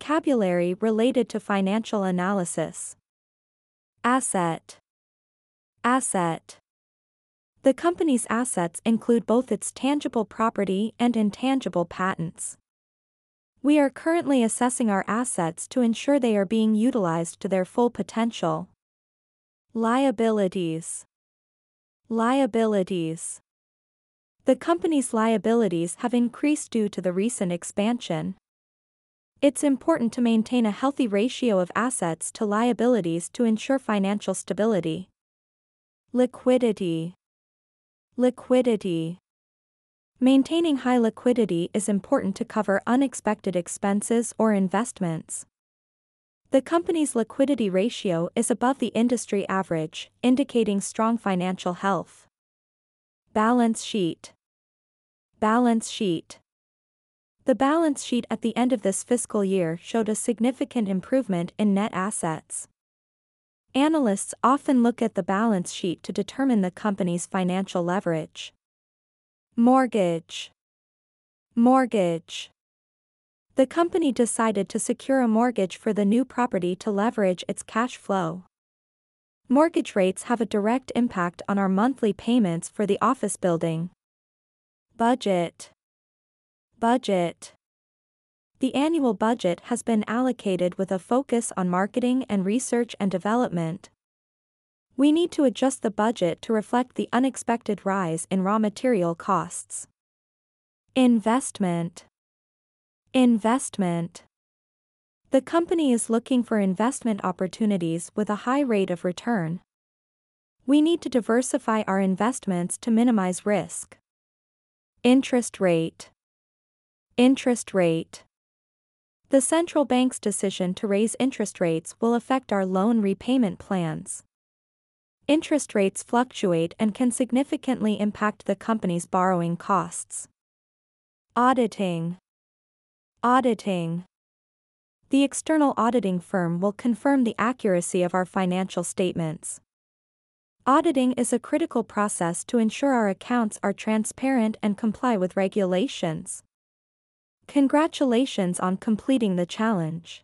Vocabulary related to financial analysis. Asset. Asset. The company's assets include both its tangible property and intangible patents. We are currently assessing our assets to ensure they are being utilized to their full potential. Liabilities. Liabilities. The company's liabilities have increased due to the recent expansion. It's important to maintain a healthy ratio of assets to liabilities to ensure financial stability. Liquidity. Liquidity. Maintaining high liquidity is important to cover unexpected expenses or investments. The company's liquidity ratio is above the industry average, indicating strong financial health. Balance sheet. Balance sheet. The balance sheet at the end of this fiscal year showed a significant improvement in net assets. Analysts often look at the balance sheet to determine the company's financial leverage. Mortgage. Mortgage. The company decided to secure a mortgage for the new property to leverage its cash flow. Mortgage rates have a direct impact on our monthly payments for the office building. Budget. Budget. The annual budget has been allocated with a focus on marketing and research and development, we need to adjust the budget to reflect the unexpected rise in raw material costs. Investment. Investment. The company is looking for investment opportunities with a high rate of return. We need to diversify our investments to minimize risk. Interest rate. Interest rate. The central bank's decision to raise interest rates will affect our loan repayment plans. Interest rates fluctuate and can significantly impact the company's borrowing costs. Auditing. Auditing. The external auditing firm will confirm the accuracy of our financial statements. Auditing is a critical process to ensure our accounts are transparent and comply with regulations. Congratulations on completing the challenge.